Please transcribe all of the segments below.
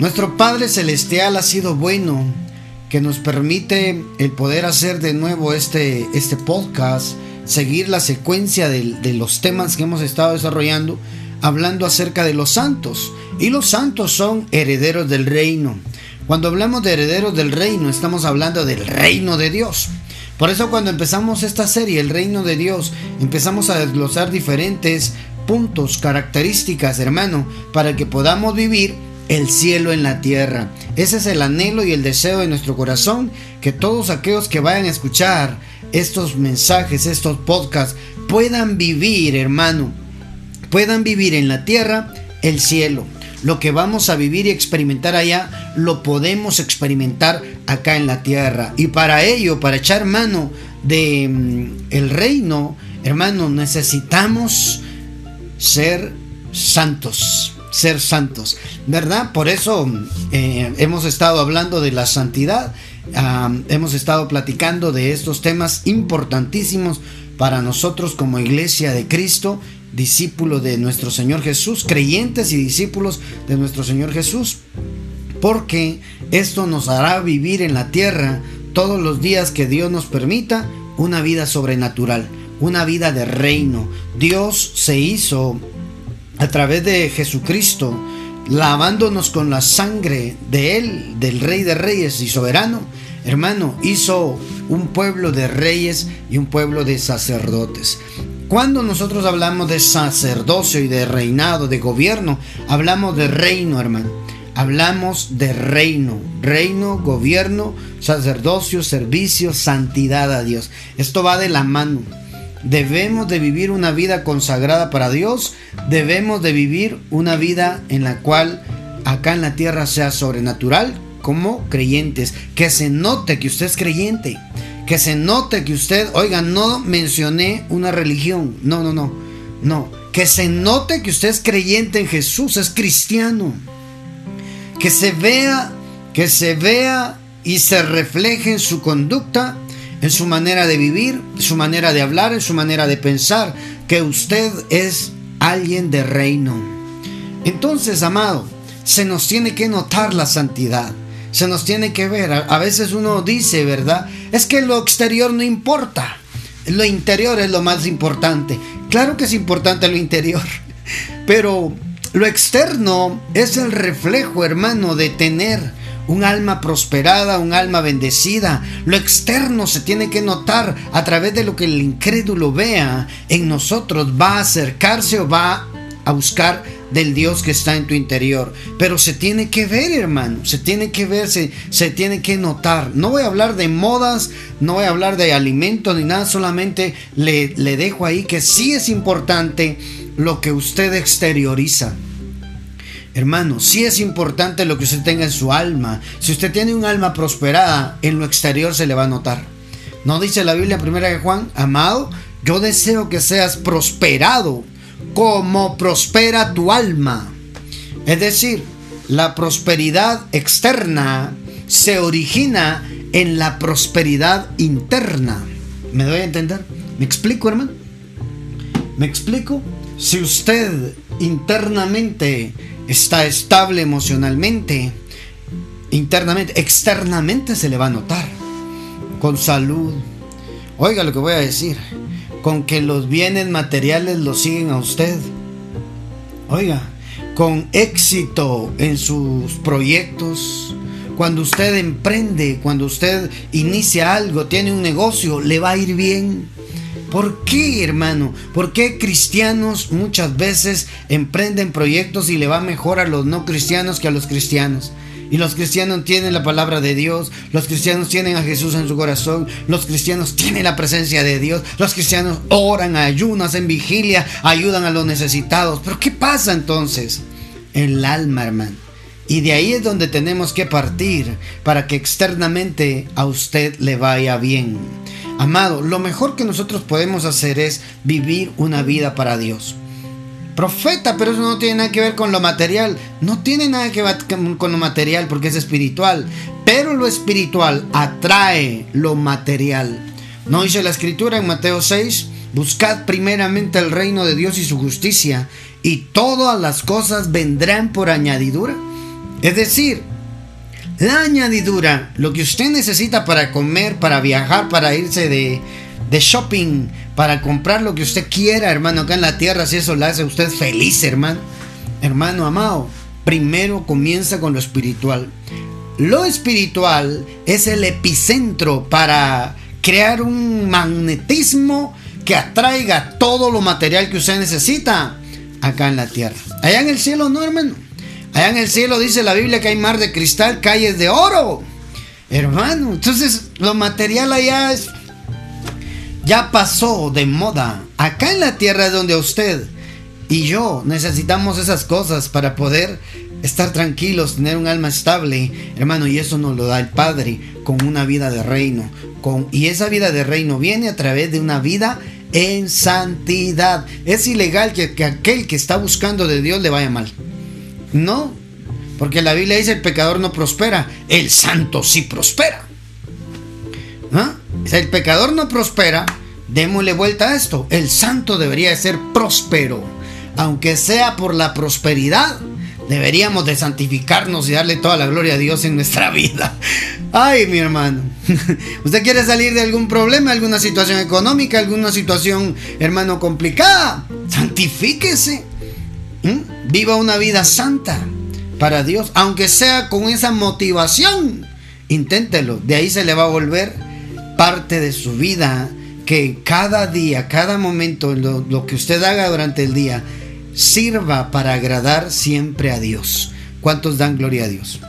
Nuestro Padre Celestial ha sido bueno, que nos permite el poder hacer de nuevo este, este podcast, seguir la secuencia de, de los temas que hemos estado desarrollando, hablando acerca de los santos. Y los santos son herederos del reino. Cuando hablamos de herederos del reino, estamos hablando del reino de Dios. Por eso cuando empezamos esta serie, el reino de Dios, empezamos a desglosar diferentes puntos, características, hermano, para que podamos vivir el cielo en la tierra. Ese es el anhelo y el deseo de nuestro corazón, que todos aquellos que vayan a escuchar estos mensajes, estos podcasts, puedan vivir, hermano, puedan vivir en la tierra el cielo. Lo que vamos a vivir y experimentar allá, lo podemos experimentar acá en la tierra. Y para ello, para echar mano de mm, el reino, hermano, necesitamos ser santos, ser santos, ¿verdad? Por eso eh, hemos estado hablando de la santidad, hemos estado platicando de estos temas importantísimos para nosotros como iglesia de Cristo discípulo de nuestro Señor Jesús, creyentes y discípulos de nuestro Señor Jesús, porque esto nos hará vivir en la tierra todos los días que Dios nos permita una vida sobrenatural, una vida de reino. Dios se hizo a través de Jesucristo, lavándonos con la sangre de Él, del Rey de Reyes y soberano. Hermano, hizo un pueblo de reyes y un pueblo de sacerdotes. Cuando nosotros hablamos de sacerdocio y de reinado, de gobierno, hablamos de reino, hermano. Hablamos de reino, reino, gobierno, sacerdocio, servicio, santidad a Dios. Esto va de la mano. Debemos de vivir una vida consagrada para Dios. Debemos de vivir una vida en la cual acá en la tierra sea sobrenatural como creyentes. Que se note que usted es creyente. Que se note que usted, oiga, no mencioné una religión, no, no, no, no, que se note que usted es creyente en Jesús, es cristiano, que se vea, que se vea y se refleje en su conducta, en su manera de vivir, en su manera de hablar, en su manera de pensar, que usted es alguien de reino. Entonces, amado, se nos tiene que notar la santidad se nos tiene que ver. A, veces uno dice, ¿verdad? Es que lo exterior no importa. Lo interior es lo más importante. Claro que es importante lo interior. Pero lo externo es el reflejo, hermano, de tener un alma prosperada, un alma bendecida. Lo externo se tiene que notar a través de lo que el incrédulo vea en nosotros. Va a acercarse o va a buscar del Dios que está en tu interior. Pero se tiene que ver, hermano. Se tiene que ver, se, tiene que notar. No voy a hablar de modas, no voy a hablar de alimentos ni nada. Solamente le, le dejo ahí que sí es importante lo que usted exterioriza. Hermano, sí es importante lo que usted tenga en su alma. Si usted tiene un alma prosperada, en lo exterior se le va a notar. ¿No dice la Biblia primera de Juan? Amado, yo deseo que seas prosperado como prospera tu alma. Es decir, la prosperidad externa se origina en la prosperidad interna. ¿Me doy a entender? ¿Me explico, hermano? ¿Me explico? Si usted internamente está estable emocionalmente, internamente, externamente se le va a notar. Con salud. Oiga lo que voy a decir con que los bienes materiales lo siguen a usted. Oiga, con éxito en sus proyectos. Cuando usted emprende, cuando usted inicia algo, tiene un negocio, le va a ir bien. ¿Por qué, hermano? ¿Por qué cristianos muchas veces emprenden proyectos y le va mejor a los no cristianos que a los cristianos? Y los cristianos tienen la palabra de Dios, los cristianos tienen a Jesús en su corazón, los cristianos tienen la presencia de Dios, los cristianos oran, ayunas, en vigilia, ayudan a los necesitados. Pero ¿qué pasa entonces? El alma, hermano. Y de ahí es donde tenemos que partir para que externamente a usted le vaya bien. Amado, lo mejor que nosotros podemos hacer es vivir una vida para Dios profeta, pero eso no tiene nada que ver con lo material. No tiene nada que ver con lo material porque es espiritual. Pero lo espiritual atrae lo material. ¿No dice la escritura en Mateo 6? Buscad primeramente el reino de Dios y su justicia, y todas las cosas vendrán por añadidura. Es decir, la añadidura, lo que usted necesita para comer, para viajar, para irse de, de shopping, para comprar lo que usted quiera, hermano, acá en la tierra, si eso le hace usted feliz, hermano. Hermano amado, primero comienza con lo espiritual. Lo espiritual es el epicentro para crear un magnetismo que atraiga todo lo material que usted necesita acá en la tierra. Allá en el cielo no, hermano. Allá en el cielo dice la Biblia que hay mar de cristal, calles de oro. Hermano, entonces lo material allá es ya pasó de moda. Acá en la tierra es donde usted y yo necesitamos esas cosas para poder estar tranquilos, tener un alma estable, hermano, y eso nos lo da el Padre con una vida de reino. Con, y esa vida de reino viene a través de una vida en santidad. Es ilegal que, aquel que está buscando de Dios le vaya mal. No, porque la Biblia dice el pecador no prospera, el santo sí prospera. ¿Ah? el pecador no prospera, démosle vuelta a esto. El santo debería ser próspero, aunque sea por la prosperidad. Deberíamos de santificarnos y darle toda la gloria a Dios en nuestra vida. Ay, mi hermano. ¿Usted quiere salir de algún problema, alguna situación económica, alguna situación, hermano, complicada? Santifíquese. ¿Mm? Viva una vida santa para Dios, aunque sea con esa motivación. Inténtelo. De ahí se le va a volver parte de su vida que cada día, cada momento, lo, lo, que usted haga durante el día, sirva para agradar siempre a Dios. ¿Cuántos dan gloria a Dios?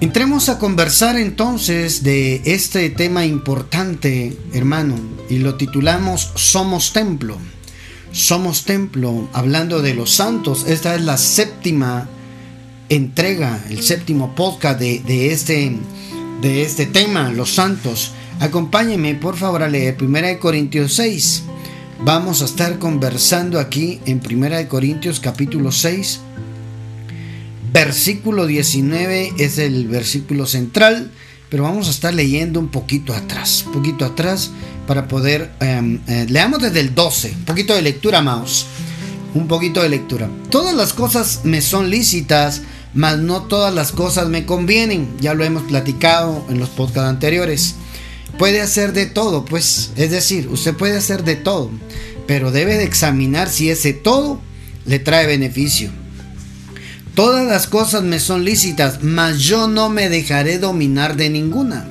Entremos a conversar entonces de este tema importante, hermano, y lo titulamos Somos Templo. Somos Templo, hablando de los santos. Esta es la séptima entrega, el séptimo podcast de, de este, de este tema, los santos. Acompáñeme por favor a leer 1 Corintios 6. Vamos a estar conversando aquí en 1 Corintios capítulo 6. Versículo 19 es el versículo central, pero vamos a estar leyendo un poquito atrás, un poquito atrás para poder... Em, eh, leamos desde el 12, un poquito de lectura, Maus. Un poquito de lectura. Todas las cosas me son lícitas, mas no todas las cosas me convienen. Ya lo hemos platicado en los podcasts anteriores puede hacer de todo, pues, es decir, usted puede hacer de todo, pero debe de examinar si ese todo le trae beneficio. Todas las cosas me son lícitas, mas yo no me dejaré dominar de ninguna.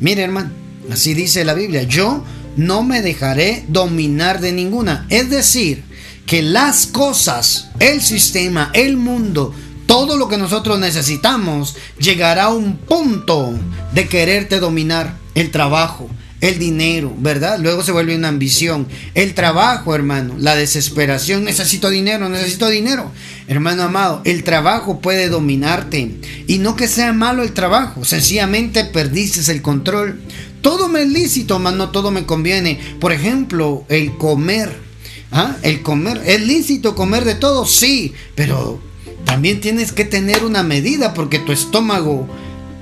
Mire, hermano, así dice la Biblia, yo no me dejaré dominar de ninguna. Es decir, que las cosas, el sistema, el mundo, todo lo que nosotros necesitamos llegará a un punto de quererte dominar el trabajo, el dinero, ¿verdad? Luego se vuelve una ambición. El trabajo, hermano, la desesperación, necesito dinero, necesito dinero. Hermano amado, el trabajo puede dominarte. Y no que sea malo el trabajo, sencillamente perdiste el control. Todo me es lícito, mas no todo me conviene. Por ejemplo, el comer. ¿Ah? El comer. ¿Es lícito comer de todo? Sí, pero también tienes que tener una medida porque tu estómago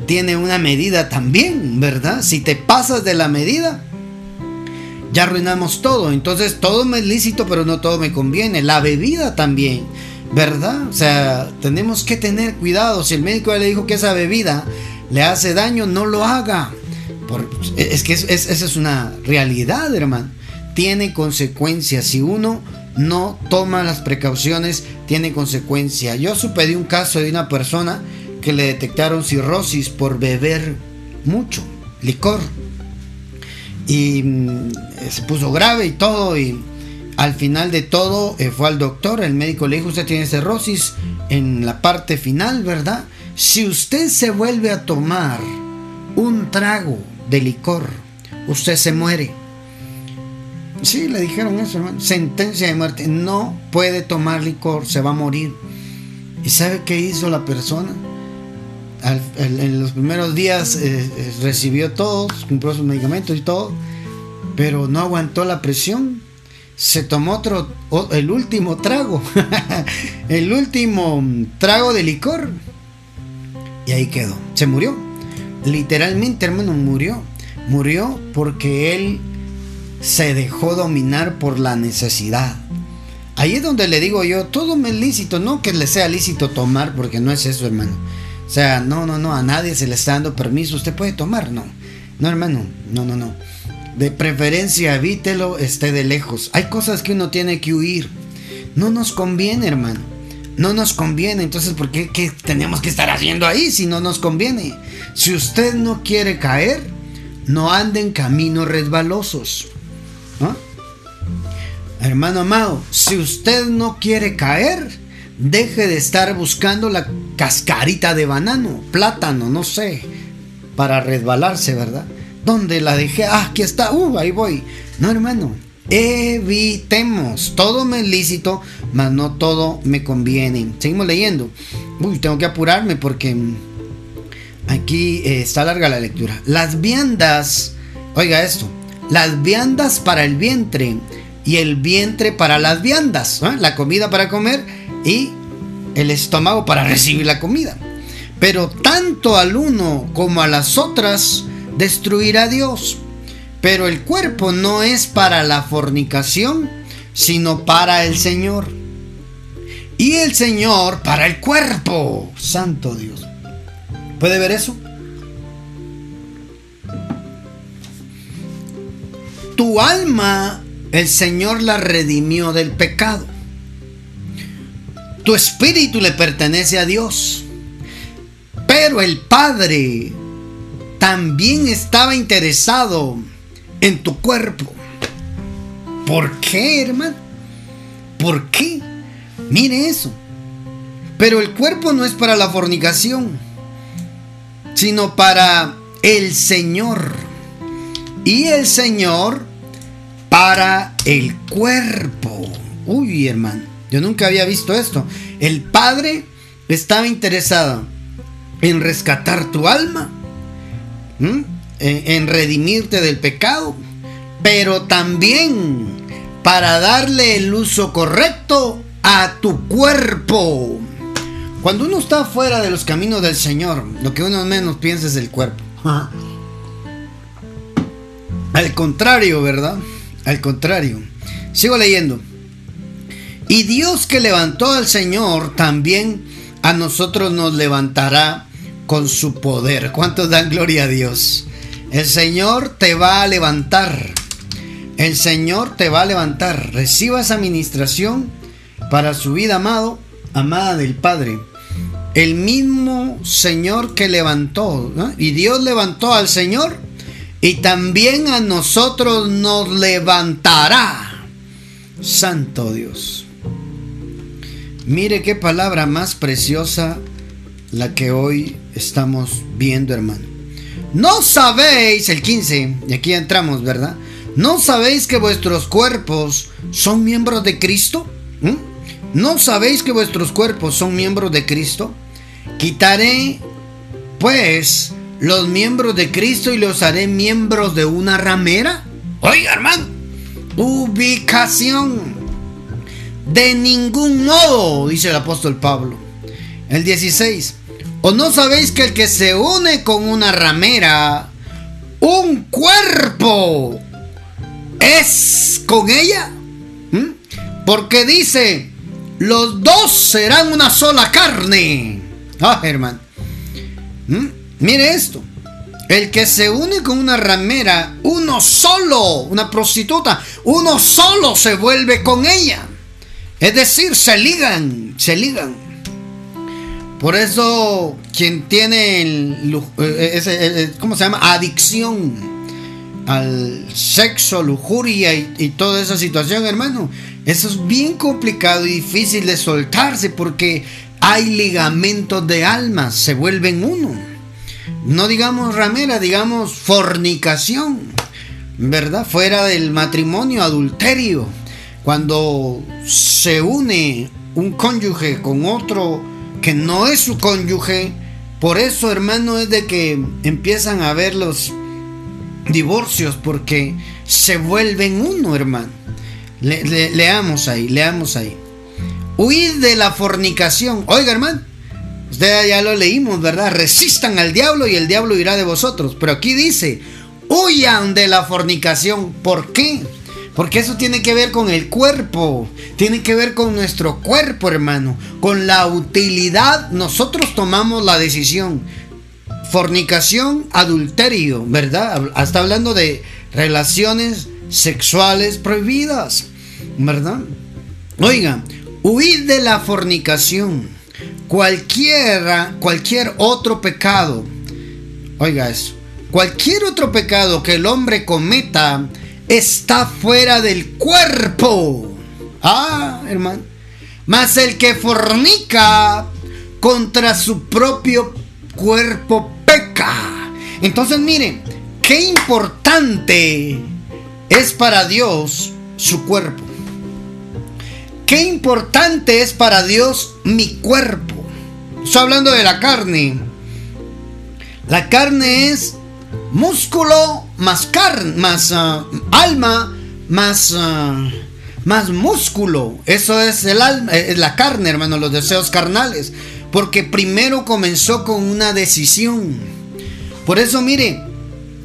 tiene una medida también, ¿verdad? Si te pasas de la medida, ya arruinamos todo. Entonces todo me es lícito, pero no todo me conviene. La bebida también, ¿verdad? O sea, tenemos que tener cuidado. Si el médico le dijo que esa bebida le hace daño, no lo haga. es que esa es una realidad, hermano. Tiene consecuencias. Si uno no toma las precauciones, tiene consecuencias. Yo supe de un caso de una persona que le detectaron cirrosis por beber mucho licor. Y mm, se puso grave y todo. Y al final de todo eh, fue al doctor. El médico le dijo: Usted tiene cirrosis en la parte final, ¿verdad? Si usted se vuelve a tomar un trago de licor, usted se muere. Sí, le dijeron eso, hermano. Sentencia de muerte. No puede tomar licor, se va a morir. ¿Y sabe qué hizo la persona? En los primeros días eh, eh, recibió todo, compró sus medicamentos y todo, pero no aguantó la presión. Se tomó otro, el último trago, el último trago de licor. Y ahí quedó. Se murió. Literalmente, hermano, murió. Murió porque él se dejó dominar por la necesidad. Ahí es donde le digo yo, todo me es lícito, no que le sea lícito tomar, porque no es eso, hermano O sea, no, no, no, a nadie se le está dando permiso. Usted puede tomar, no. No, hermano, no, no, no. De preferencia evítelo, esté de lejos. Hay cosas que uno tiene que huir. No nos conviene, hermano. No nos conviene. Entonces, ¿por qué, qué tenemos que estar haciendo ahí si no nos conviene? Si usted no quiere caer, no ande en caminos resbalosos. Hermano amado, si usted no quiere caer, deje de estar buscando la cascarita de banano, plátano, no sé, para resbalarse, ¿verdad? ¿Dónde la dejé? Ah, aquí está, uh, ahí voy. No, hermano, evitemos. Todo me es lícito, mas no todo me conviene. Seguimos leyendo. Uy, tengo que apurarme porque aquí eh, está larga la lectura. Las viandas, oiga esto, las viandas para el vientre y el vientre para las viandas, la comida para comer y el estómago para recibir la comida. Pero tanto al uno como a las otras destruirá Dios. Pero el cuerpo no es para la fornicación, sino para el Señor. Y el Señor para el cuerpo. Santo Dios. ¿Puede ver eso? Tu alma el Señor la redimió del pecado. Tu espíritu le pertenece a Dios. Pero el Padre también estaba interesado en tu cuerpo. ¿Por qué, hermano? ¿Por qué? Mire eso. Pero el cuerpo no es para la fornicación, sino para el Señor. Y el Señor para el cuerpo. Uy, hermano, yo nunca había visto esto. El Padre estaba interesado en rescatar tu alma, en, redimirte del pecado, pero también para darle el uso correcto a tu cuerpo. Cuando uno está fuera de los caminos del Señor, lo que uno menos piensa es el cuerpo. Al contrario, ¿verdad? Al contrario. Sigo leyendo. Y Dios que levantó al Señor también a nosotros nos levantará con su poder. ¿Cuántos dan gloria a Dios? El Señor te va a levantar. El Señor te va a levantar. Reciba esa administración para su vida, amado, amada del Padre. El mismo Señor que levantó, y Dios levantó al Señor, y también a nosotros nos levantará. Santo Dios. Mire qué palabra más preciosa la que hoy estamos viendo, hermano. No sabéis, el 15, y aquí entramos, ¿verdad? ¿No sabéis que vuestros cuerpos son miembros de Cristo? ¿Mm? ¿No sabéis que vuestros cuerpos son miembros de Cristo? Quitaré, pues, los miembros de Cristo y los haré miembros de una ramera? Oiga, hermano, ubicación. De ningún modo, dice el apóstol Pablo. El 16. ¿O no sabéis que el que se une con una ramera, un cuerpo, es con ella? ¿Mm? Porque dice, los dos serán una sola carne. Ah, hermano. ¿Mm? Mire esto. El que se une con una ramera, uno solo, una prostituta, uno solo se vuelve con ella. Es decir, se ligan, se ligan. Por eso quien tiene el, ese, ¿cómo se llama? Adicción al sexo, lujuria y, y, toda esa situación, hermano. Eso es bien complicado y difícil de soltarse porque hay ligamentos de alma, se vuelven uno no digamos ramera, digamos fornicación, ¿verdad? Fuera del matrimonio, adulterio. Cuando se une un cónyuge con otro que no es su cónyuge, por eso, hermano, es de que empiezan a haber los divorcios, porque se vuelven uno, hermano. leamos ahí, leamos ahí. Huid de la fornicación. Oiga, hermano Usted ya lo leímos, ¿verdad? Resistan al diablo y el diablo irá de vosotros. Pero aquí dice, huyan de la fornicación. ¿Por qué? Porque eso tiene que ver con el cuerpo, tiene que ver con nuestro cuerpo, hermano, con la utilidad. Nosotros tomamos la decisión. Fornicación, adulterio, ¿verdad? Está hablando de relaciones sexuales prohibidas, ¿verdad? Oiga, huid de la fornicación. Cualquiera, cualquier otro pecado. Oiga eso. Cualquier otro pecado que el hombre cometa está fuera del cuerpo. Ah, hermano. Mas el que fornica contra su propio cuerpo peca. Entonces, miren, qué importante es para Dios su cuerpo. Qué importante es para Dios mi cuerpo. Estoy hablando de la carne. La carne es músculo más carne, más ah, alma, más, ah, más músculo. Eso es el alma, eh, es la carne, hermano, los deseos carnales. Porque primero comenzó con una decisión. Por eso, mire,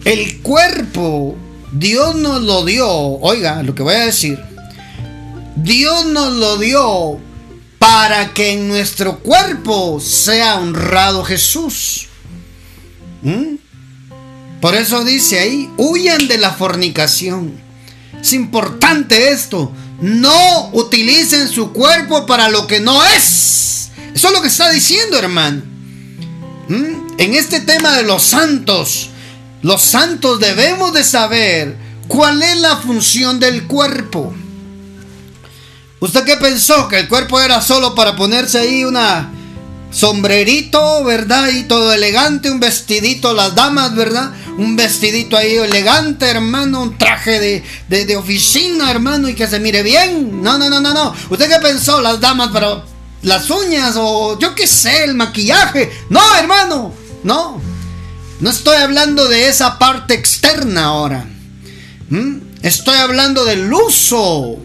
el cuerpo, Dios nos lo dio. Oiga, lo que voy a decir. Dios nos lo dio para que en nuestro cuerpo sea honrado Jesús. ¿Mm? Por eso dice ahí, huyan de la fornicación. Es importante esto. No utilicen su cuerpo para lo que no es. Eso es lo que está diciendo, hermano. ¿Mm? En este tema de los santos, los santos debemos de saber cuál es la función del cuerpo. ¿Usted qué pensó? Que el cuerpo era solo para ponerse ahí una sombrerito, ¿verdad? Y todo elegante, un vestidito, las damas, ¿verdad? Un vestidito ahí elegante, hermano, un traje de, oficina, hermano, y que se mire bien. No, no, no, no, no. ¿Usted qué pensó? Las damas para las uñas o yo qué sé, el maquillaje. No, hermano, no. No estoy hablando de esa parte externa ahora. ¿Mm? Estoy hablando del uso,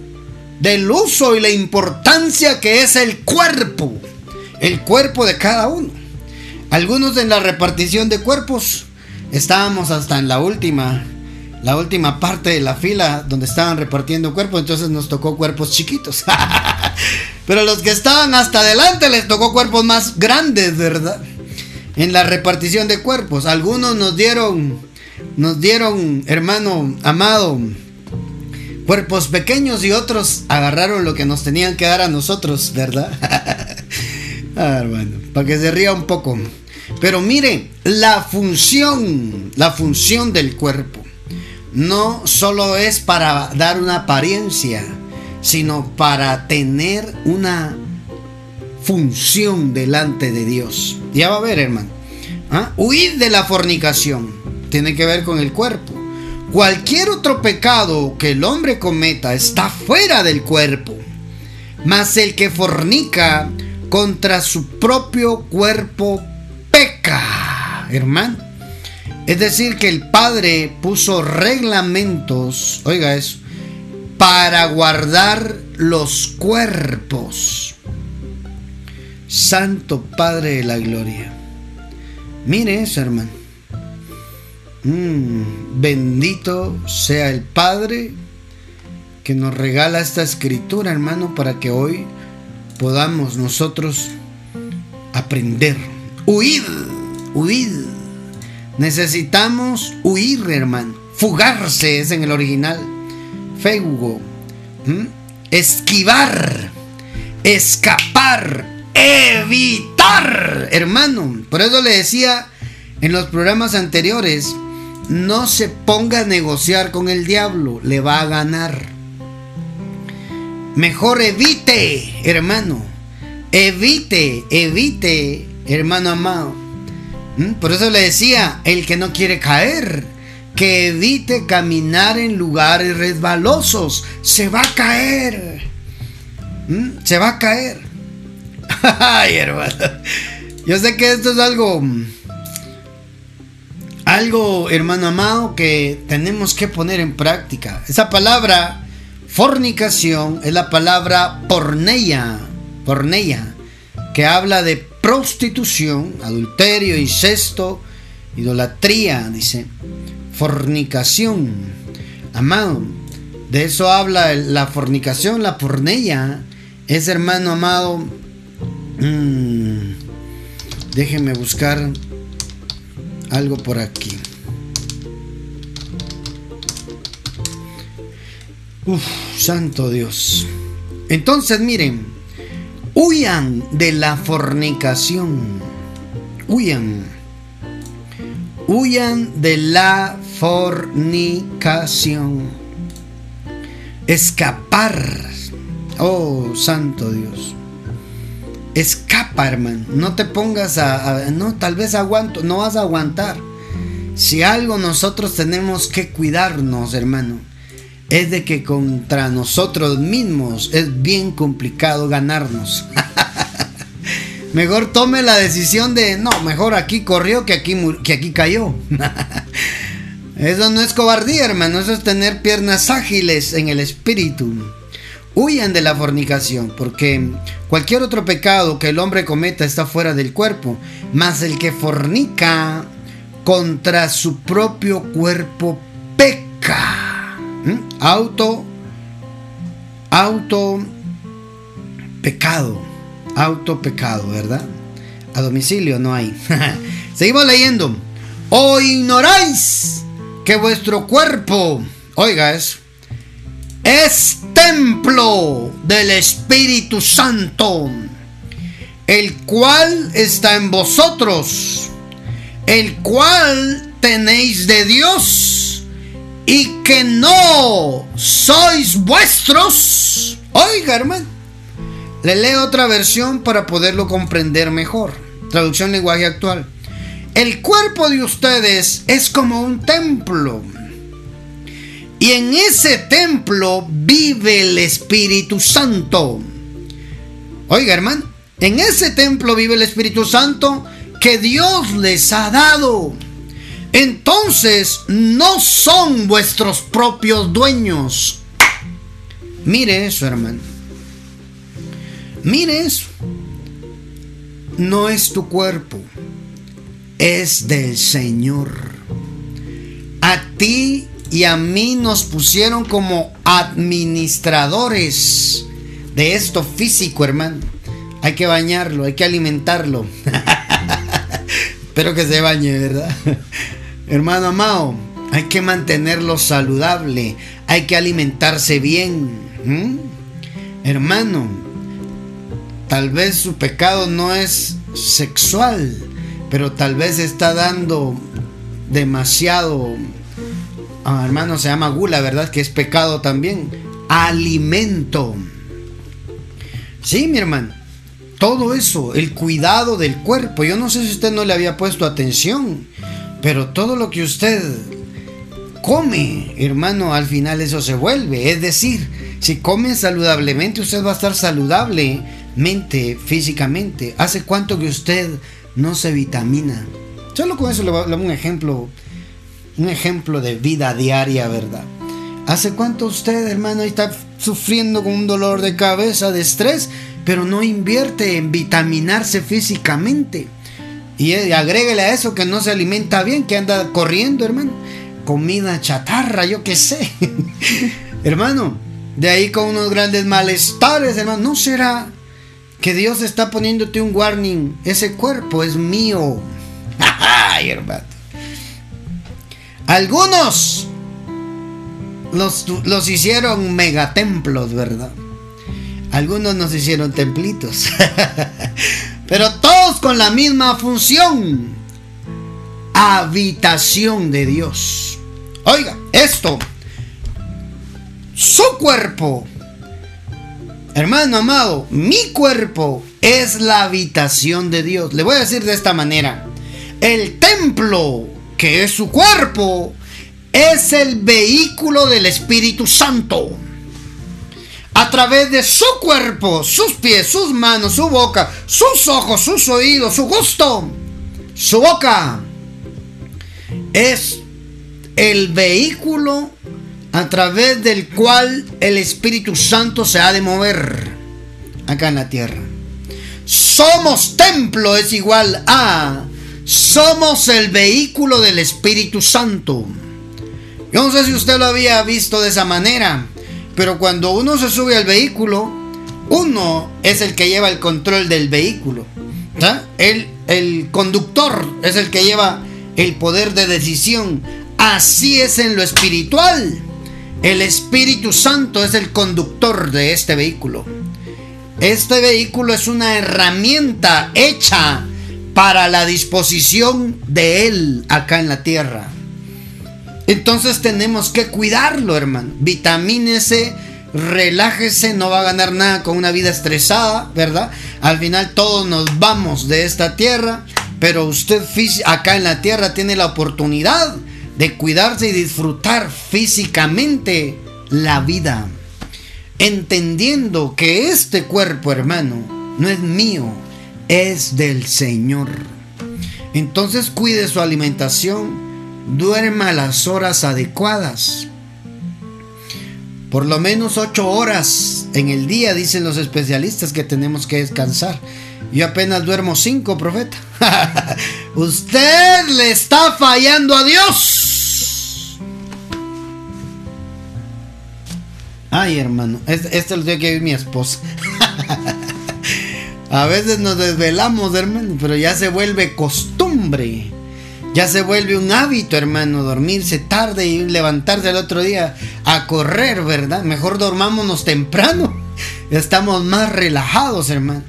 del uso y la importancia que es el cuerpo el cuerpo de cada uno. Algunos en la repartición de cuerpos estábamos hasta en la última, la última parte de la fila donde estaban repartiendo cuerpos, entonces nos tocó cuerpos chiquitos. Pero los que estaban hasta adelante les tocó cuerpos más grandes, ¿verdad? En la repartición de cuerpos. Algunos nos dieron, nos dieron, hermano amado, cuerpos pequeños y otros agarraron lo que nos tenían que dar a nosotros, ¿verdad? Ah, hermano, para que se ría un poco. Pero mire, la función, la función del cuerpo, no solo es para dar una apariencia, sino para tener una función delante de Dios. Ya va a ver, hermano. ¿Ah? Huir de la fornicación tiene que ver con el cuerpo. Cualquier otro pecado que el hombre cometa está fuera del cuerpo. Mas el que fornica contra su propio cuerpo peca, hermano. Es decir, que el Padre puso reglamentos, oiga eso, para guardar los cuerpos. Santo Padre de la Gloria. Mire eso, hermano. Mm, bendito sea el Padre que nos regala esta escritura, hermano, para que hoy podamos nosotros aprender. Huir, huir. Necesitamos huir, hermano. Fugarse es en el original. Feugo. Esquivar. Escapar. Evitar, hermano. Por eso le decía en los programas anteriores, no se ponga a negociar con el diablo, le va a ganar. Mejor evite, hermano. Evite, evite, hermano amado. ¿Mm? Por eso le decía, el que no quiere caer, que evite caminar en lugares resbalosos. Se va a caer. ¿Mm? Se va a caer. Ay, hermano. Yo sé que esto es algo... Algo, hermano amado, que tenemos que poner en práctica. Esa palabra Fornicación es la palabra porneia, porneia, que habla de prostitución, adulterio, incesto, idolatría, dice. Fornicación. Amado, De eso habla la fornicación, la pornella. Es hermano amado. Mm, déjenme buscar algo por aquí. Uf, santo Dios. Entonces miren, huyan de la fornicación. Huyan. Huyan de la fornicación. Escapar. Oh, santo Dios. Escapa, hermano. No te pongas a, No, tal vez aguanto. No vas a aguantar. Si algo nosotros tenemos que cuidarnos, hermano, es de que contra nosotros mismos es bien complicado ganarnos. mejor tome la decisión de, no, mejor aquí corrió que aquí, que aquí cayó. eso no es cobardía, hermano, eso es tener piernas ágiles en el espíritu. Huyan de la fornicación, porque cualquier otro pecado que el hombre cometa está fuera del cuerpo, mas el que fornica contra su propio cuerpo peca. ¿Mm? Auto, auto, pecado, auto pecado, ¿verdad? A domicilio no hay. Seguimos leyendo. O ignoráis que vuestro cuerpo, oiga eso, es templo del Espíritu Santo, el cual está en vosotros, el cual tenéis de Dios y que no sois vuestros. Oiga, hermano. Le leo otra versión para poderlo comprender mejor. Traducción lenguaje actual. El cuerpo de ustedes es como un templo y en ese templo vive el Espíritu Santo. Oiga, hermano, en ese templo vive el Espíritu Santo que Dios les ha dado. Entonces no son vuestros propios dueños. Mire eso, hermano. Mire eso. No es tu cuerpo, es del Señor. A ti y a mí nos pusieron como administradores de esto físico, hermano. Hay que bañarlo, hay que alimentarlo. Espero que se bañe, ¿verdad? hermano amado, hay que mantenerlo saludable, hay que alimentarse bien. Hermano, tal vez su pecado no es sexual, pero tal vez está dando demasiado Ah, hermano, se llama gula, ¿verdad? Que es pecado también. Alimento. Sí, mi hermano. Todo eso, el cuidado del cuerpo. Yo no sé si usted no le había puesto atención, pero todo lo que usted come, hermano, al final eso se vuelve. Es decir, si come saludablemente, usted va a estar saludable mente, físicamente. ¿Hace cuánto que usted no se vitamina? Solo con eso le voy a dar un ejemplo un ejemplo de vida diaria, ¿verdad? ¿Hace cuánto usted, hermano, está sufriendo con un dolor de cabeza, de estrés, pero no invierte en vitaminarse físicamente? Y eh, agréguele a eso que no se alimenta bien, que anda corriendo, hermano. Comida chatarra, yo qué sé. hermano, de ahí con unos grandes malestares, hermano. ¿No será que Dios está poniéndote un warning? Ese cuerpo es mío. Ay, hermano. Algunos los, los hicieron megatemplos, ¿verdad? Algunos nos hicieron templitos. Pero todos con la misma función. Habitación de Dios. Oiga, esto. Su cuerpo. Hermano amado, mi cuerpo es la habitación de Dios. Le voy a decir de esta manera. El templo que es su cuerpo, es el vehículo del Espíritu Santo. A través de su cuerpo, sus pies, sus manos, su boca, sus ojos, sus oídos, su gusto, su boca, es el vehículo a través del cual el Espíritu Santo se ha de mover acá en la tierra. Somos templo es igual a somos el vehículo del Espíritu Santo. Yo no sé si usted lo había visto de esa manera, Pero cuando uno se sube al vehículo, uno es el que lleva el control del vehículo. El, el conductor es el que lleva el poder de decisión. Así es en lo espiritual. El Espíritu Santo es el conductor de este vehículo. Este vehículo es una herramienta hecha para la disposición de Él acá en la tierra. Entonces tenemos que cuidarlo, hermano. Vitamínese, relájese, no va a ganar nada con una vida estresada, ¿verdad? Al final todos nos vamos de esta tierra, pero usted acá en la tierra tiene la oportunidad de cuidarse y disfrutar físicamente la vida entendiendo que este cuerpo, hermano, no es mío, es del Señor. Entonces cuide su alimentación, duerma las horas adecuadas. Por lo menos ocho horas en el día, dicen los especialistas que tenemos que descansar. Yo apenas duermo cinco, profeta. Usted le está fallando a Dios. Ay, hermano, este, lo tiene que ver mi esposa. A veces nos desvelamos, hermano, pero ya se vuelve costumbre. Ya se vuelve un hábito, hermano, dormirse tarde y levantarse el otro día a correr, ¿verdad? Mejor dormámonos temprano. Estamos más relajados, hermano.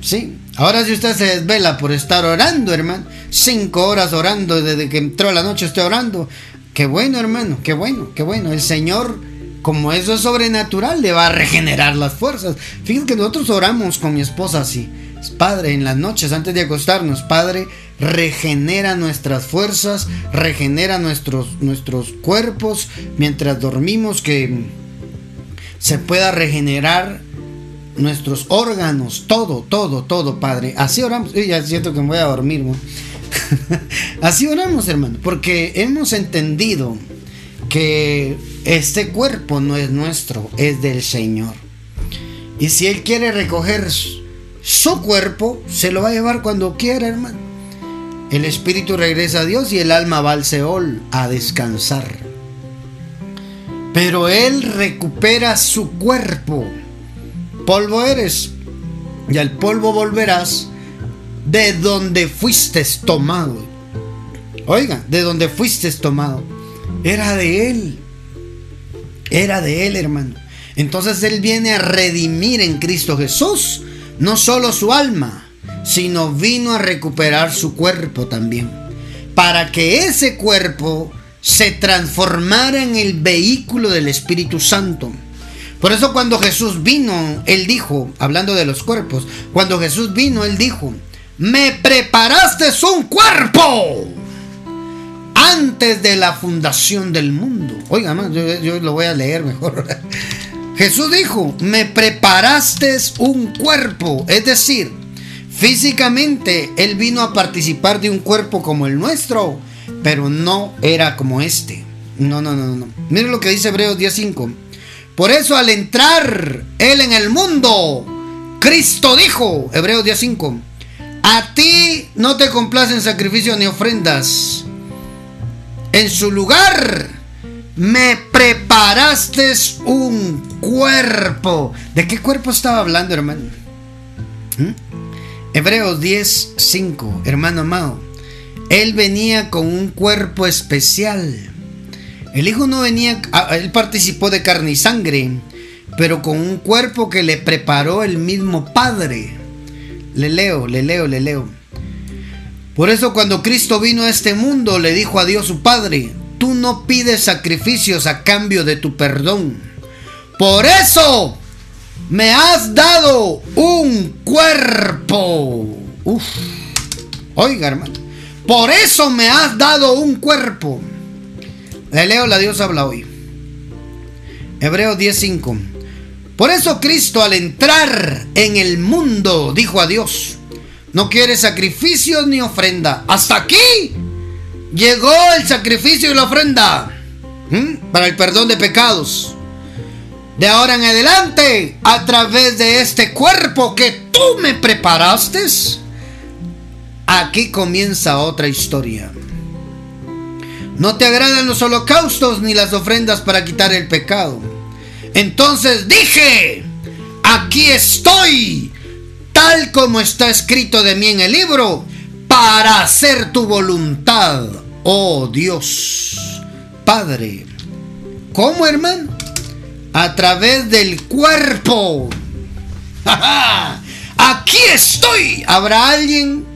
Sí. Ahora si usted se desvela por estar orando, hermano, cinco horas orando desde que entró la noche estoy orando. Qué bueno, hermano, qué bueno, qué bueno. El Señor como eso es sobrenatural, le va a regenerar las fuerzas. Fíjense que nosotros oramos con mi esposa así. Padre, en las noches antes de acostarnos, Padre, regenera nuestras fuerzas, regenera nuestros, nuestros cuerpos mientras dormimos, que se pueda regenerar nuestros órganos, todo, todo, todo, Padre. Así oramos. Uy, ya siento que me voy a dormir. Así oramos, hermano, porque hemos entendido que este cuerpo no es nuestro, es del Señor. Y si Él quiere recoger su cuerpo, se lo va a llevar cuando quiera, hermano. El espíritu regresa a Dios y el alma va al Seol a descansar. Pero Él recupera su cuerpo. Polvo eres y al polvo volverás de donde fuiste tomado. Oiga, de donde fuiste tomado. Era de Él. Era de Él, hermano. Entonces Él viene a redimir en Cristo Jesús no solo su alma, sino vino a recuperar su cuerpo también. Para que ese cuerpo se transformara en el vehículo del Espíritu Santo. Por eso cuando Jesús vino, Él dijo, hablando de los cuerpos, cuando Jesús vino, Él dijo, me preparaste un cuerpo antes de la fundación del mundo. Oiga, yo, yo lo voy a leer mejor. Jesús dijo, me preparaste un cuerpo, es decir, físicamente Él vino a participar de un cuerpo como el nuestro, pero no era como este. No, no, no, no. Miren lo que dice Hebreos 10.5. Por eso al entrar Él en el mundo, Cristo dijo, Hebreos 10.5, a ti no te complacen sacrificios ni ofrendas en su lugar me preparaste un cuerpo. ¿De qué cuerpo estaba hablando, hermano? ¿Mm? Hebreos 10, 5, hermano amado. Él venía con un cuerpo especial. El Hijo no venía, ah, él participó de carne y sangre, pero con un cuerpo que le preparó el mismo Padre. Le leo, le leo, le leo. Por eso cuando Cristo vino a este mundo le dijo a Dios su Padre, tú no pides sacrificios a cambio de tu perdón. Por eso me has dado un cuerpo. Uf. Oiga, hermano. Por eso me has dado un cuerpo. Le leo la Dios habla hoy. Hebreos 10:5. Por eso Cristo al entrar en el mundo dijo a Dios, no quiere sacrificios ni ofrenda. Hasta aquí llegó el sacrificio y la ofrenda para el perdón de pecados. De ahora en adelante, a través de este cuerpo que tú me preparaste, aquí comienza otra historia. No te agradan los holocaustos ni las ofrendas para quitar el pecado. Entonces dije, aquí estoy, tal como está escrito de mí en el libro, para hacer tu voluntad, oh Dios, Padre. ¿Cómo, hermano? A través del cuerpo. Aquí estoy. ¿Habrá alguien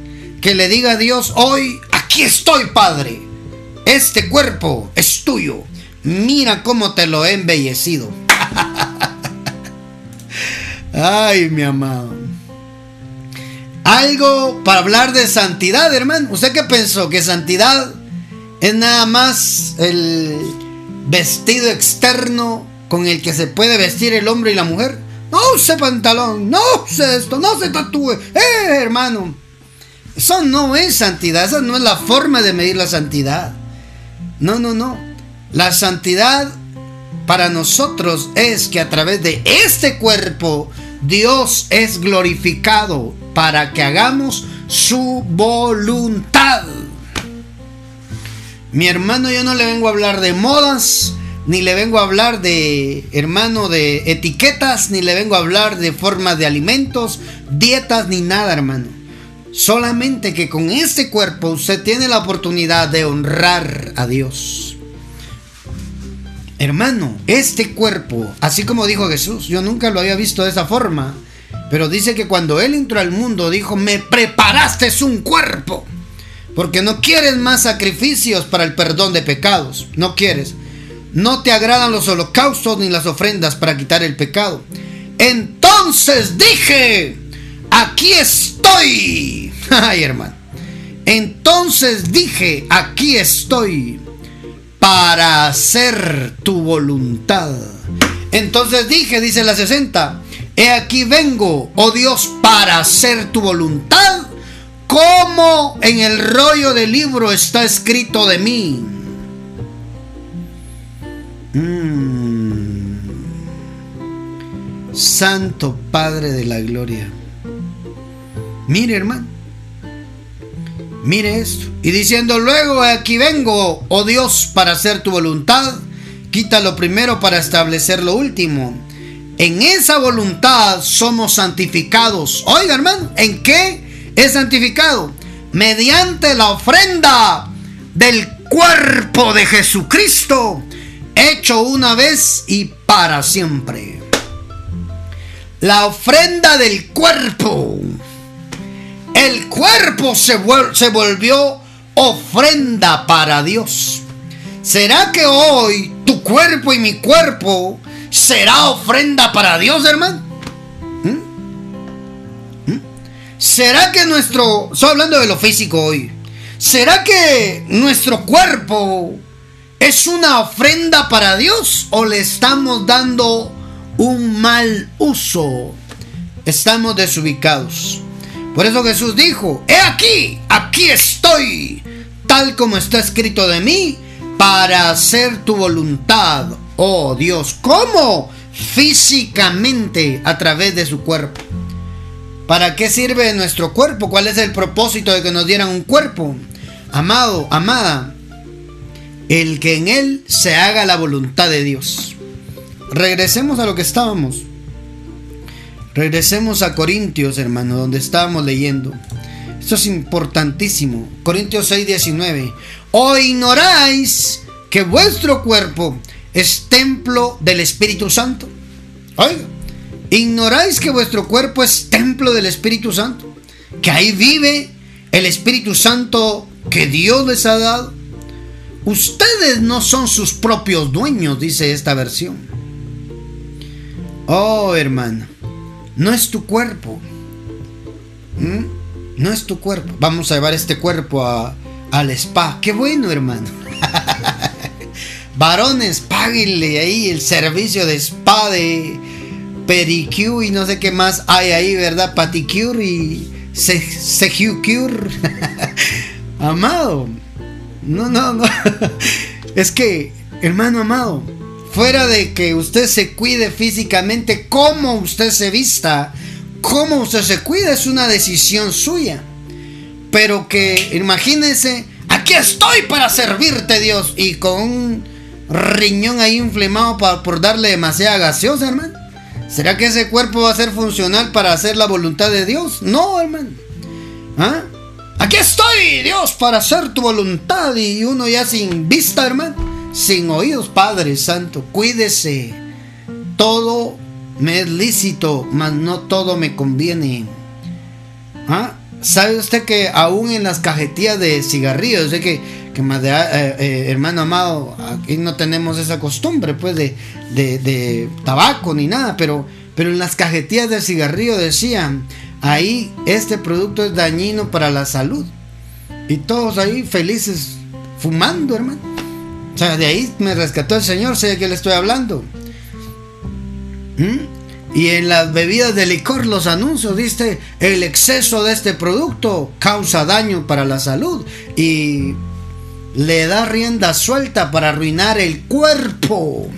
que le diga a Dios hoy, aquí estoy, Padre? Este cuerpo es tuyo. Mira cómo te lo he embellecido. Ay, mi amado. Algo para hablar de santidad, hermano. ¿Usted qué pensó? ¿Que santidad es nada más el vestido externo con el que se puede vestir el hombre y la mujer? No use pantalón, no use esto, no se tatúe. Eh, hermano. Eso no es santidad, esa no es la forma de medir la santidad. No, no, no. La santidad para nosotros es que a través de este cuerpo Dios es glorificado para que hagamos su voluntad. Mi hermano, yo no le vengo a hablar de modas, ni le vengo a hablar de, hermano, de etiquetas, ni le vengo a hablar de formas de alimentos, dietas, ni nada, hermano. Solamente que con este cuerpo usted tiene la oportunidad de honrar a Dios. Hermano, este cuerpo, así como dijo Jesús, yo nunca lo había visto de esa forma, pero dice que cuando Él entró al mundo dijo, me preparaste un cuerpo, porque no quieres más sacrificios para el perdón de pecados, no quieres. No te agradan los holocaustos ni las ofrendas para quitar el pecado. Entonces dije, aquí estoy. Ay, hermano. Entonces dije, aquí estoy para hacer tu voluntad. Entonces dije, dice la 60, he aquí vengo, oh Dios, para hacer tu voluntad, como en el rollo del libro está escrito de mí. Mm. Santo Padre de la Gloria. Mire, hermano. Mire esto. Y diciendo luego, aquí vengo, oh Dios, para hacer tu voluntad. Quita lo primero para establecer lo último. En esa voluntad somos santificados. Oiga, hermano, ¿en qué es santificado? Mediante la ofrenda del cuerpo de Jesucristo, hecho una vez y para siempre. La ofrenda del cuerpo el cuerpo se, volvió ofrenda para Dios. ¿Será que hoy tu cuerpo y mi cuerpo será ofrenda para Dios, hermano? ¿Mm? ¿Mm? ¿Será que nuestro... Estoy hablando de lo físico hoy. ¿Será que nuestro cuerpo es una ofrenda para Dios o le estamos dando un mal uso? Estamos desubicados. Por eso Jesús dijo, he aquí, aquí estoy, tal como está escrito de mí, para hacer tu voluntad, oh Dios. ¿Cómo? Físicamente a través de su cuerpo. ¿Para qué sirve nuestro cuerpo? ¿Cuál es el propósito de que nos dieran un cuerpo? Amado, amada, el que en él se haga la voluntad de Dios. Regresemos a lo que estábamos. Regresemos a Corintios, hermano, donde estábamos leyendo. Esto es importantísimo. Corintios 6, 19. O ignoráis que vuestro cuerpo es templo del Espíritu Santo. Oiga, ignoráis que vuestro cuerpo es templo del Espíritu Santo. Que ahí vive el Espíritu Santo que Dios les ha dado. Ustedes no son sus propios dueños, dice esta versión. Oh, hermano. No es tu cuerpo. ¿Mm? No es tu cuerpo. Vamos a llevar este cuerpo a, al spa. Qué bueno, hermano. Varones, páguenle ahí el servicio de spa de pedicure y no sé qué más hay ahí, ¿verdad? Paticure y cure. amado. No, no, no. es que, hermano amado, Fuera de que usted se cuide físicamente, cómo usted se vista, cómo usted se cuida, es una decisión suya. Pero que imagínense, aquí estoy para servirte Dios y con riñón ahí inflamado por darle demasiada gaseosa, hermano? ¿Será que ese cuerpo va a ser funcional para hacer la voluntad de Dios? No, hermano. ¿Ah? Aquí estoy, Dios, para hacer tu voluntad. Y uno ya sin vista, hermano, sin oídos, Padre Santo, cuídese. Todo me es lícito, mas no todo me conviene. ¿Ah? ¿Sabe usted que aún en las cajetillas de cigarrillos, sé que, eh, eh, hermano amado, aquí no tenemos esa costumbre pues de, de, tabaco ni nada, pero, pero en las cajetillas de cigarrillo decían, ahí este producto es dañino para la salud. Y todos ahí felices fumando, hermano. O sea, de ahí me rescató el Señor, sé de qué le estoy hablando. ¿Mm? Y en las bebidas de licor, los anuncios, dice, el exceso de este producto causa daño para la salud y le da rienda suelta para arruinar el cuerpo.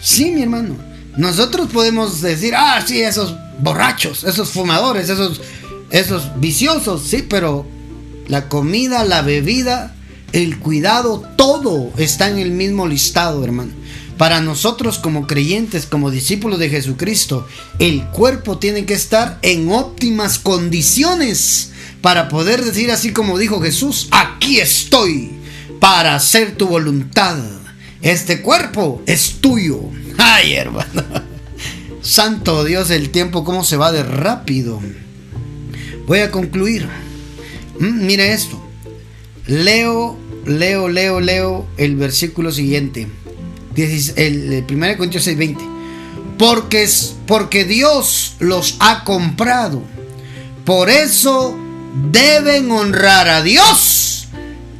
Sí, mi hermano. Nosotros podemos decir, ah, sí, esos borrachos, esos fumadores, esos, esos viciosos, sí, pero la comida, la bebida, el cuidado, todo está en el mismo listado, hermano. Para nosotros como creyentes, como discípulos de Jesucristo, el cuerpo tiene que estar en óptimas condiciones para poder decir así como dijo Jesús, aquí estoy para hacer tu voluntad. Este cuerpo es tuyo. Ay, hermano. Santo Dios, el tiempo cómo se va de rápido. Voy a concluir. Mm, mire esto. Leo, leo, leo, leo el versículo siguiente el, 1 Corintios 6:20. Porque, porque Dios los ha comprado. Por eso deben honrar a Dios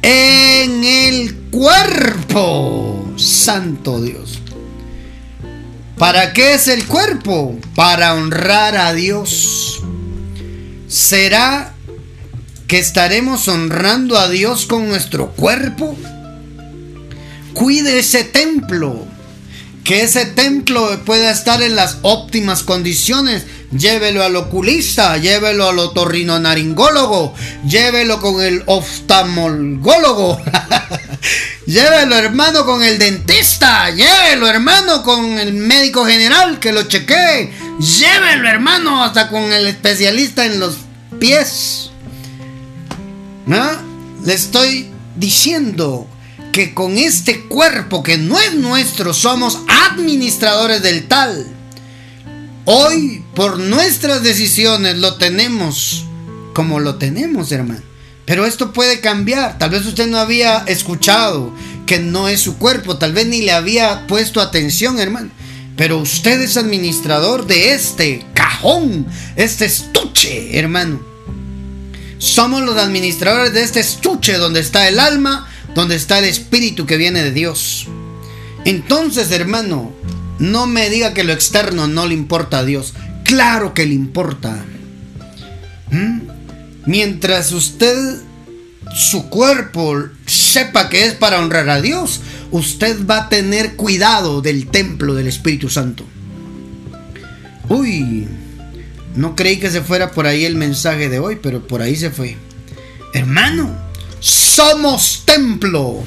en el cuerpo. Santo Dios. ¿Para qué es el cuerpo? Para honrar a Dios. ¿Será que estaremos honrando a Dios con nuestro cuerpo? Cuide ese templo. Que ese templo pueda estar en las óptimas condiciones. Llévelo al oculista, llévelo al otorrinolaringólogo, llévelo con el oftalmólogo, llévelo hermano con el dentista, llévelo hermano con el médico general que lo chequee, llévelo hermano hasta con el especialista en los pies. ¿No? Le estoy diciendo que con este cuerpo que no es nuestro somos administradores del tal. Hoy por nuestras decisiones lo tenemos como lo tenemos, hermano. Pero esto puede cambiar. Tal vez usted no había escuchado que no es su cuerpo. Tal vez ni le había puesto atención, hermano. Pero usted es administrador de este cajón, este estuche, hermano. Somos los administradores de este estuche donde está el alma, donde está el espíritu que viene de Dios. Entonces, hermano, no me diga que lo externo no le importa a Dios. Claro que le importa. ¿Mm? Mientras usted, su cuerpo, sepa que es para honrar a Dios, usted va a tener cuidado del templo del Espíritu Santo. Uy, no creí que se fuera por ahí el mensaje de hoy, pero por ahí se fue. Hermano, somos templo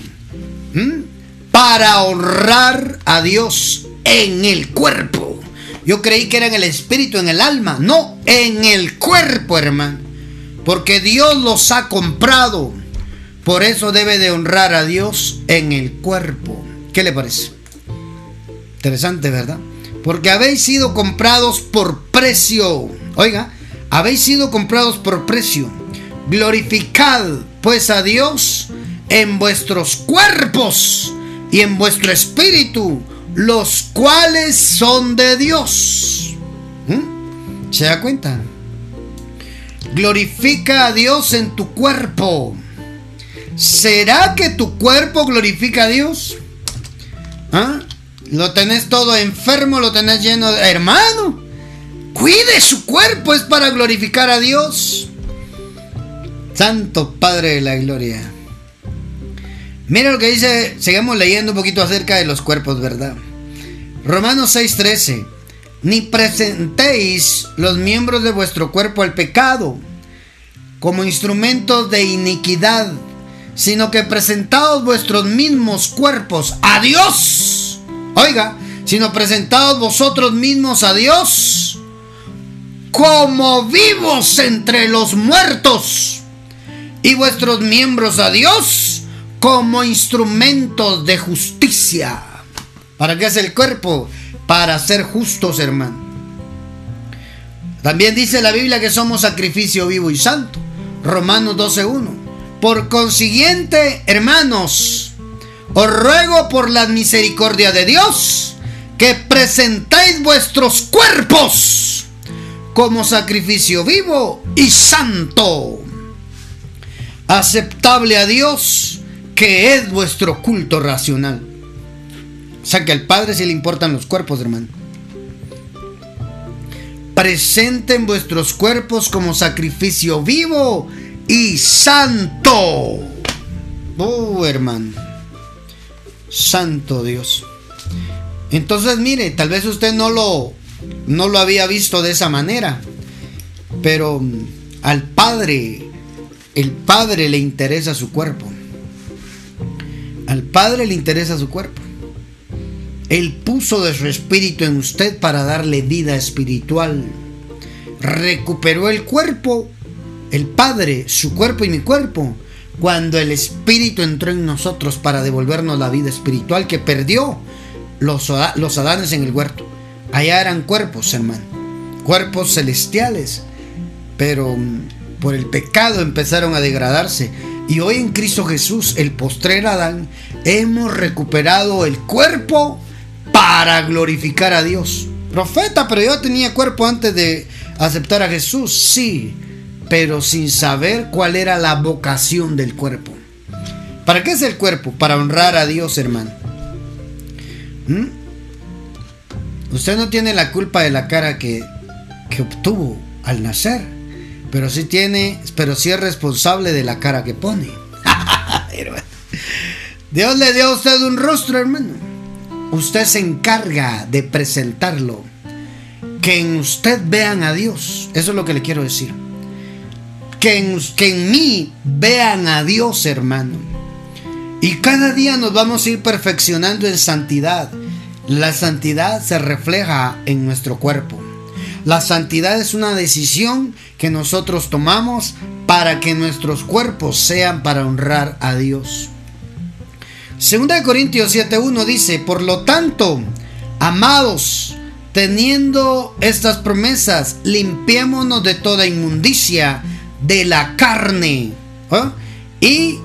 para honrar a Dios en el cuerpo. Yo creí que era en el espíritu, en el alma. No, en el cuerpo, hermano. Porque Dios los ha comprado. Por eso debe de honrar a Dios en el cuerpo. ¿Qué le parece? Interesante, ¿verdad? Porque habéis sido comprados por precio. Oiga, habéis sido comprados por precio. Glorificad pues a Dios en vuestros cuerpos y en vuestro espíritu, los cuales son de Dios. ¿Mm? ¿Se da cuenta? Glorifica a Dios en tu cuerpo. ¿Será que tu cuerpo glorifica a Dios? ¿Ah? Lo tenés todo enfermo, lo tenés lleno de... Hermano, cuide su cuerpo, es para glorificar a Dios. Santo Padre de la Gloria. Mira lo que dice, sigamos leyendo un poquito acerca de los cuerpos, ¿verdad? Romanos 6:13. Ni presentéis los miembros de vuestro cuerpo al pecado como instrumentos de iniquidad, sino que presentados vuestros mismos cuerpos a Dios. Oiga, sino presentados vosotros mismos a Dios como vivos entre los muertos y vuestros miembros a Dios como instrumentos de justicia. ¿Para qué es el cuerpo? Para ser justos, hermano. También dice la Biblia que somos sacrificio vivo y santo. Romanos 12.1. Por consiguiente, hermanos, os ruego por la misericordia de Dios que presentéis vuestros cuerpos como sacrificio vivo y santo, aceptable a Dios, que es vuestro culto racional. O sea que al Padre sí le importan los cuerpos, hermano. Presenten vuestros cuerpos como sacrificio vivo y santo. Oh, hermano. Santo Dios. Entonces, mire, tal vez usted no lo, no lo había visto de esa manera, pero mm, al Padre, el Padre le interesa su cuerpo. Al Padre le interesa su cuerpo. Él puso de su espíritu en usted para darle vida espiritual. Recuperó el cuerpo, el Padre, su cuerpo y mi cuerpo, cuando el Espíritu entró en nosotros para devolvernos la vida espiritual que perdió los, los Adanes en el huerto. Allá eran cuerpos, hermano, cuerpos celestiales, pero mm, por el pecado empezaron a degradarse. Y hoy en Cristo Jesús, el postrer Adán, hemos recuperado el cuerpo para glorificar a Dios. Profeta, pero yo tenía cuerpo antes de aceptar a Jesús, sí, pero sin saber cuál era la vocación del cuerpo. ¿Para qué es el cuerpo? Para honrar a Dios, hermano. ¿Mm? Usted no tiene la culpa de la cara que, que obtuvo al nacer, pero sí tiene, pero sí es responsable de la cara que pone. Dios le dio a usted un rostro, hermano. Usted se encarga de presentarlo. Que en usted vean a Dios. Eso es lo que le quiero decir. Que en, que en mí vean a Dios, hermano. Y cada día nos vamos a ir perfeccionando en santidad. La santidad se refleja en nuestro cuerpo. La santidad es una decisión que nosotros tomamos para que nuestros cuerpos sean para honrar a Dios. Segunda de Corintios 7.1 dice, por lo tanto, amados, teniendo estas promesas, limpiémonos de toda inmundicia de la carne ¿eh? y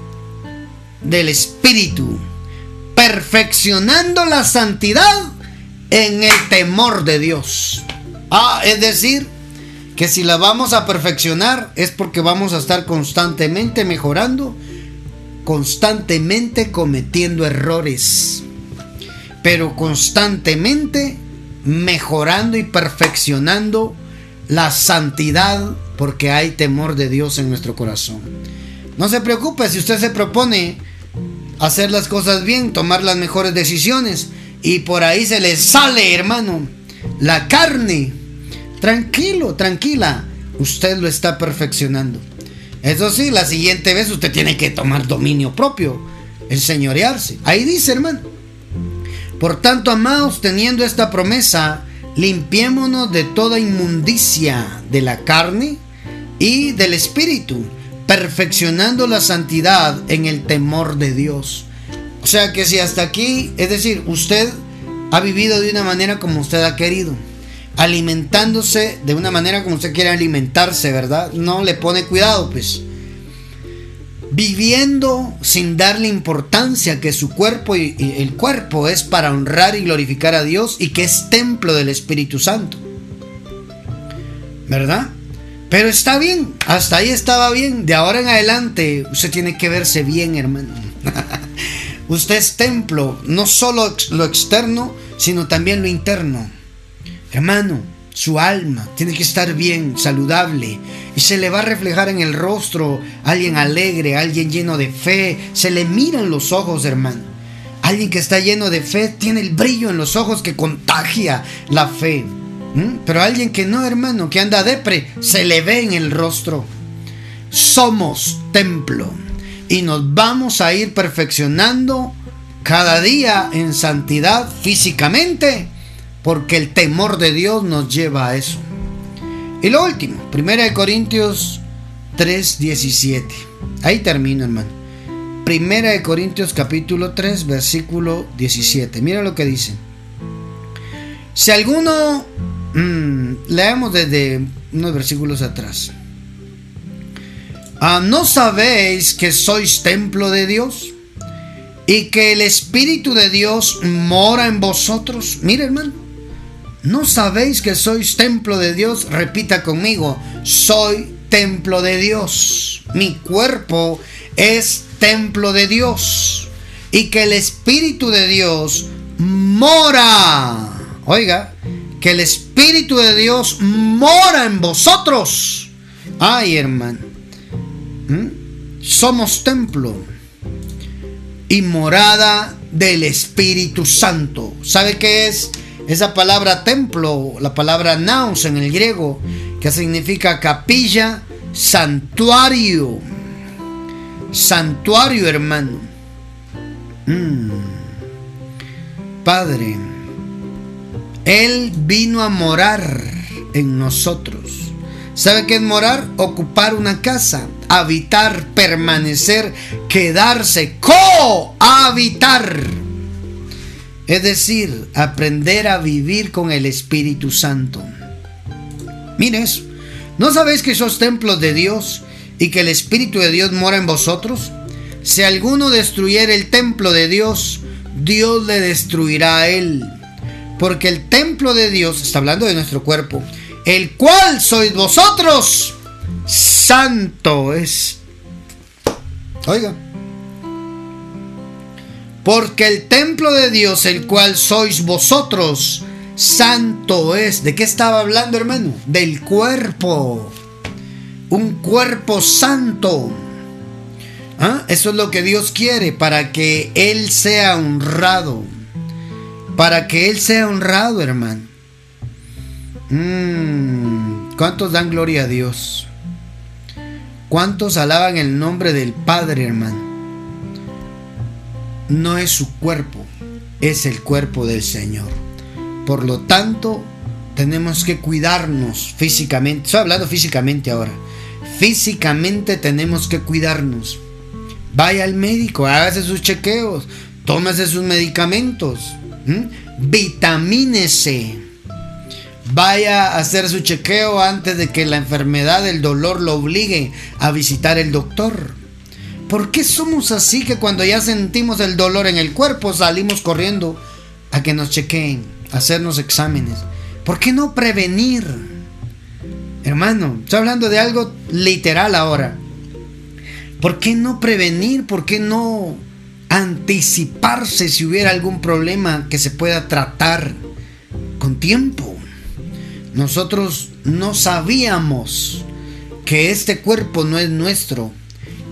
del espíritu, perfeccionando la santidad en el temor de Dios. Ah, es decir, que si la vamos a perfeccionar es porque vamos a estar constantemente mejorando, constantemente cometiendo errores, pero constantemente mejorando y perfeccionando la santidad porque hay temor de Dios en nuestro corazón. No se preocupe si usted se propone hacer las cosas bien, tomar las mejores decisiones y por ahí se le sale, hermano, la carne. Tranquilo, tranquila, usted lo está perfeccionando. Eso sí, la siguiente vez usted tiene que tomar dominio propio, enseñorearse. Ahí dice, hermano. Por tanto, amados, teniendo esta promesa, limpiémonos de toda inmundicia de la carne y del espíritu perfeccionando la santidad en el temor de Dios. O sea que si hasta aquí, es decir, usted ha vivido de una manera como usted ha querido, alimentándose de una manera como usted quiere alimentarse, ¿verdad? No le pone cuidado, pues. Viviendo sin darle importancia que su cuerpo y, el cuerpo es para honrar y glorificar a Dios y que es templo del Espíritu Santo. ¿Verdad? Pero está bien, hasta ahí estaba bien. De ahora en adelante, usted tiene que verse bien, hermano. usted es templo, no solo lo externo, sino también lo interno. Hermano, su alma tiene que estar bien, saludable, y se le va a reflejar en el rostro alguien alegre, alguien lleno de fe. Se le miran los ojos, hermano. Alguien que está lleno de fe tiene el brillo en los ojos que contagia la fe. Pero alguien que no, hermano, que anda depre, se le ve en el rostro. Somos templo. y nos vamos a ir perfeccionando cada día en santidad físicamente, porque el temor de Dios nos lleva a eso. Y lo último, 1 Corintios 3:17. Ahí termino, hermano. 1 Corintios capítulo 3, versículo 17. Mira lo que dice. Si alguno, mmm, leemos desde unos versículos atrás. Ah, ¿No sabéis que sois templo de Dios? Y que el Espíritu de Dios mora en vosotros. Mira, hermano. ¿No sabéis que sois templo de Dios? Repita conmigo. Soy templo de Dios. Mi cuerpo es templo de Dios. Y que el Espíritu de Dios mora. Oiga, que el Espíritu de Dios mora en vosotros. Ay, hermano. ¿Mm? Somos templo y morada del Espíritu Santo. ¿Sabe qué es esa palabra templo? La palabra naus en el griego, que significa capilla, santuario. Santuario, hermano. Mm. Padre, Él vino a morar en nosotros. ¿Sabe qué es morar? Ocupar una casa, habitar, permanecer, quedarse, cohabitar. Es decir, aprender a vivir con el Espíritu Santo. Mire eso. ¿No sabéis que sos templos de Dios y que el Espíritu de Dios mora en vosotros? Si alguno destruyera el templo de Dios, Dios le destruirá a él. Porque el templo de Dios, está hablando de nuestro cuerpo, el cual sois vosotros, santo es. Oiga. Porque el templo de Dios, el cual sois vosotros, santo es. ¿De qué estaba hablando, hermano? Del cuerpo. Un cuerpo santo. ¿Ah? Eso es lo que Dios quiere para que Él sea honrado. Para que Él sea honrado, hermano. Mm, ¿Cuántos dan gloria a Dios? ¿Cuántos alaban el nombre del Padre, hermano? No es su cuerpo, es el cuerpo del Señor. Por lo tanto, tenemos que cuidarnos físicamente. Estoy hablando físicamente ahora. Físicamente tenemos que cuidarnos. Vaya al médico, hágase sus chequeos, tómese sus medicamentos, vitamínese Vaya a hacer su chequeo antes de que la enfermedad del dolor lo obligue a visitar el doctor. ¿Por qué somos así que cuando ya sentimos el dolor en el cuerpo salimos corriendo a que nos chequeen, a hacernos exámenes? ¿Por qué no prevenir? Hermano, estoy hablando de algo literal ahora. ¿Por qué no prevenir? ¿Por qué no anticiparse si hubiera algún problema que se pueda tratar con tiempo? Nosotros no sabíamos que este cuerpo no es nuestro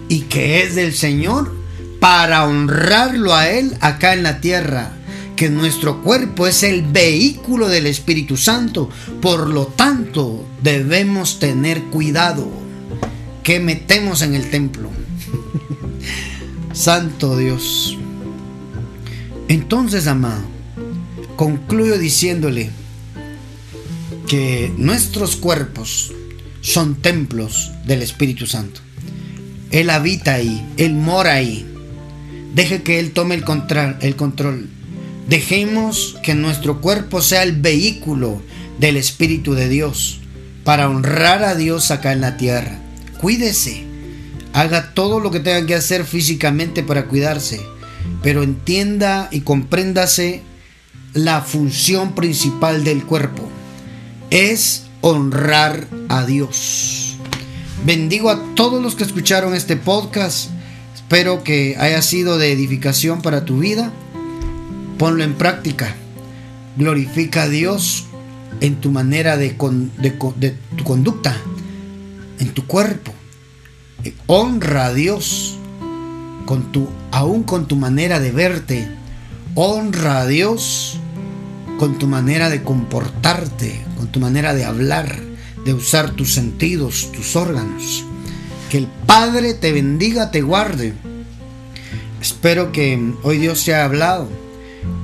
y que es del Señor para honrarlo a Él acá en la tierra. Que nuestro cuerpo es el vehículo del Espíritu Santo. Por lo tanto, debemos tener cuidado que metemos en el templo. Santo Dios. Entonces, amado, concluyo diciéndole, que nuestros cuerpos son templos del Espíritu Santo. Él habita ahí, Él mora ahí. Deje que Él tome el control, el control. Dejemos que nuestro cuerpo sea el vehículo del Espíritu de Dios para honrar a Dios acá en la tierra. Cuídese. Haga todo lo que tenga que hacer físicamente para cuidarse. Pero entienda y compréndase la función principal del cuerpo es honrar a Dios. Bendigo a todos los que escucharon este podcast. Espero que haya sido de edificación para tu vida. Ponlo en práctica. Glorifica a Dios en tu manera de, tu conducta, en tu cuerpo. Honra a Dios con tu, aún con tu manera de verte. Honra a Dios con tu manera de comportarte, con tu manera de hablar, de usar tus sentidos, tus órganos. Que el Padre te bendiga, te guarde. Espero que hoy Dios te haya hablado.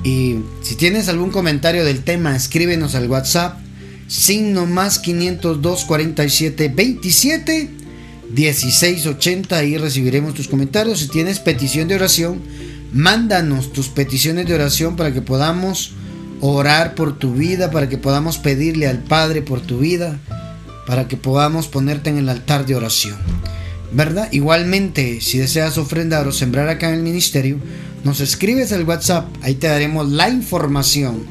Y si tienes algún comentario del tema, escríbenos al WhatsApp. Signo más 502 47 27 16 80. Ahí recibiremos tus comentarios. Si tienes petición de oración, mándanos tus peticiones de oración para que podamos orar por tu vida, para que podamos pedirle al Padre por tu vida, para que podamos ponerte en el altar de oración. ¿verdad? Igualmente, si deseas ofrendar o sembrar acá en el ministerio, nos escribes al WhatsApp, ahí te daremos la información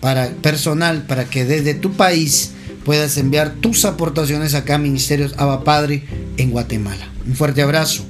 para personal para que desde tu país puedas enviar tus aportaciones acá a Ministerios Abba Padre en Guatemala. Un fuerte abrazo.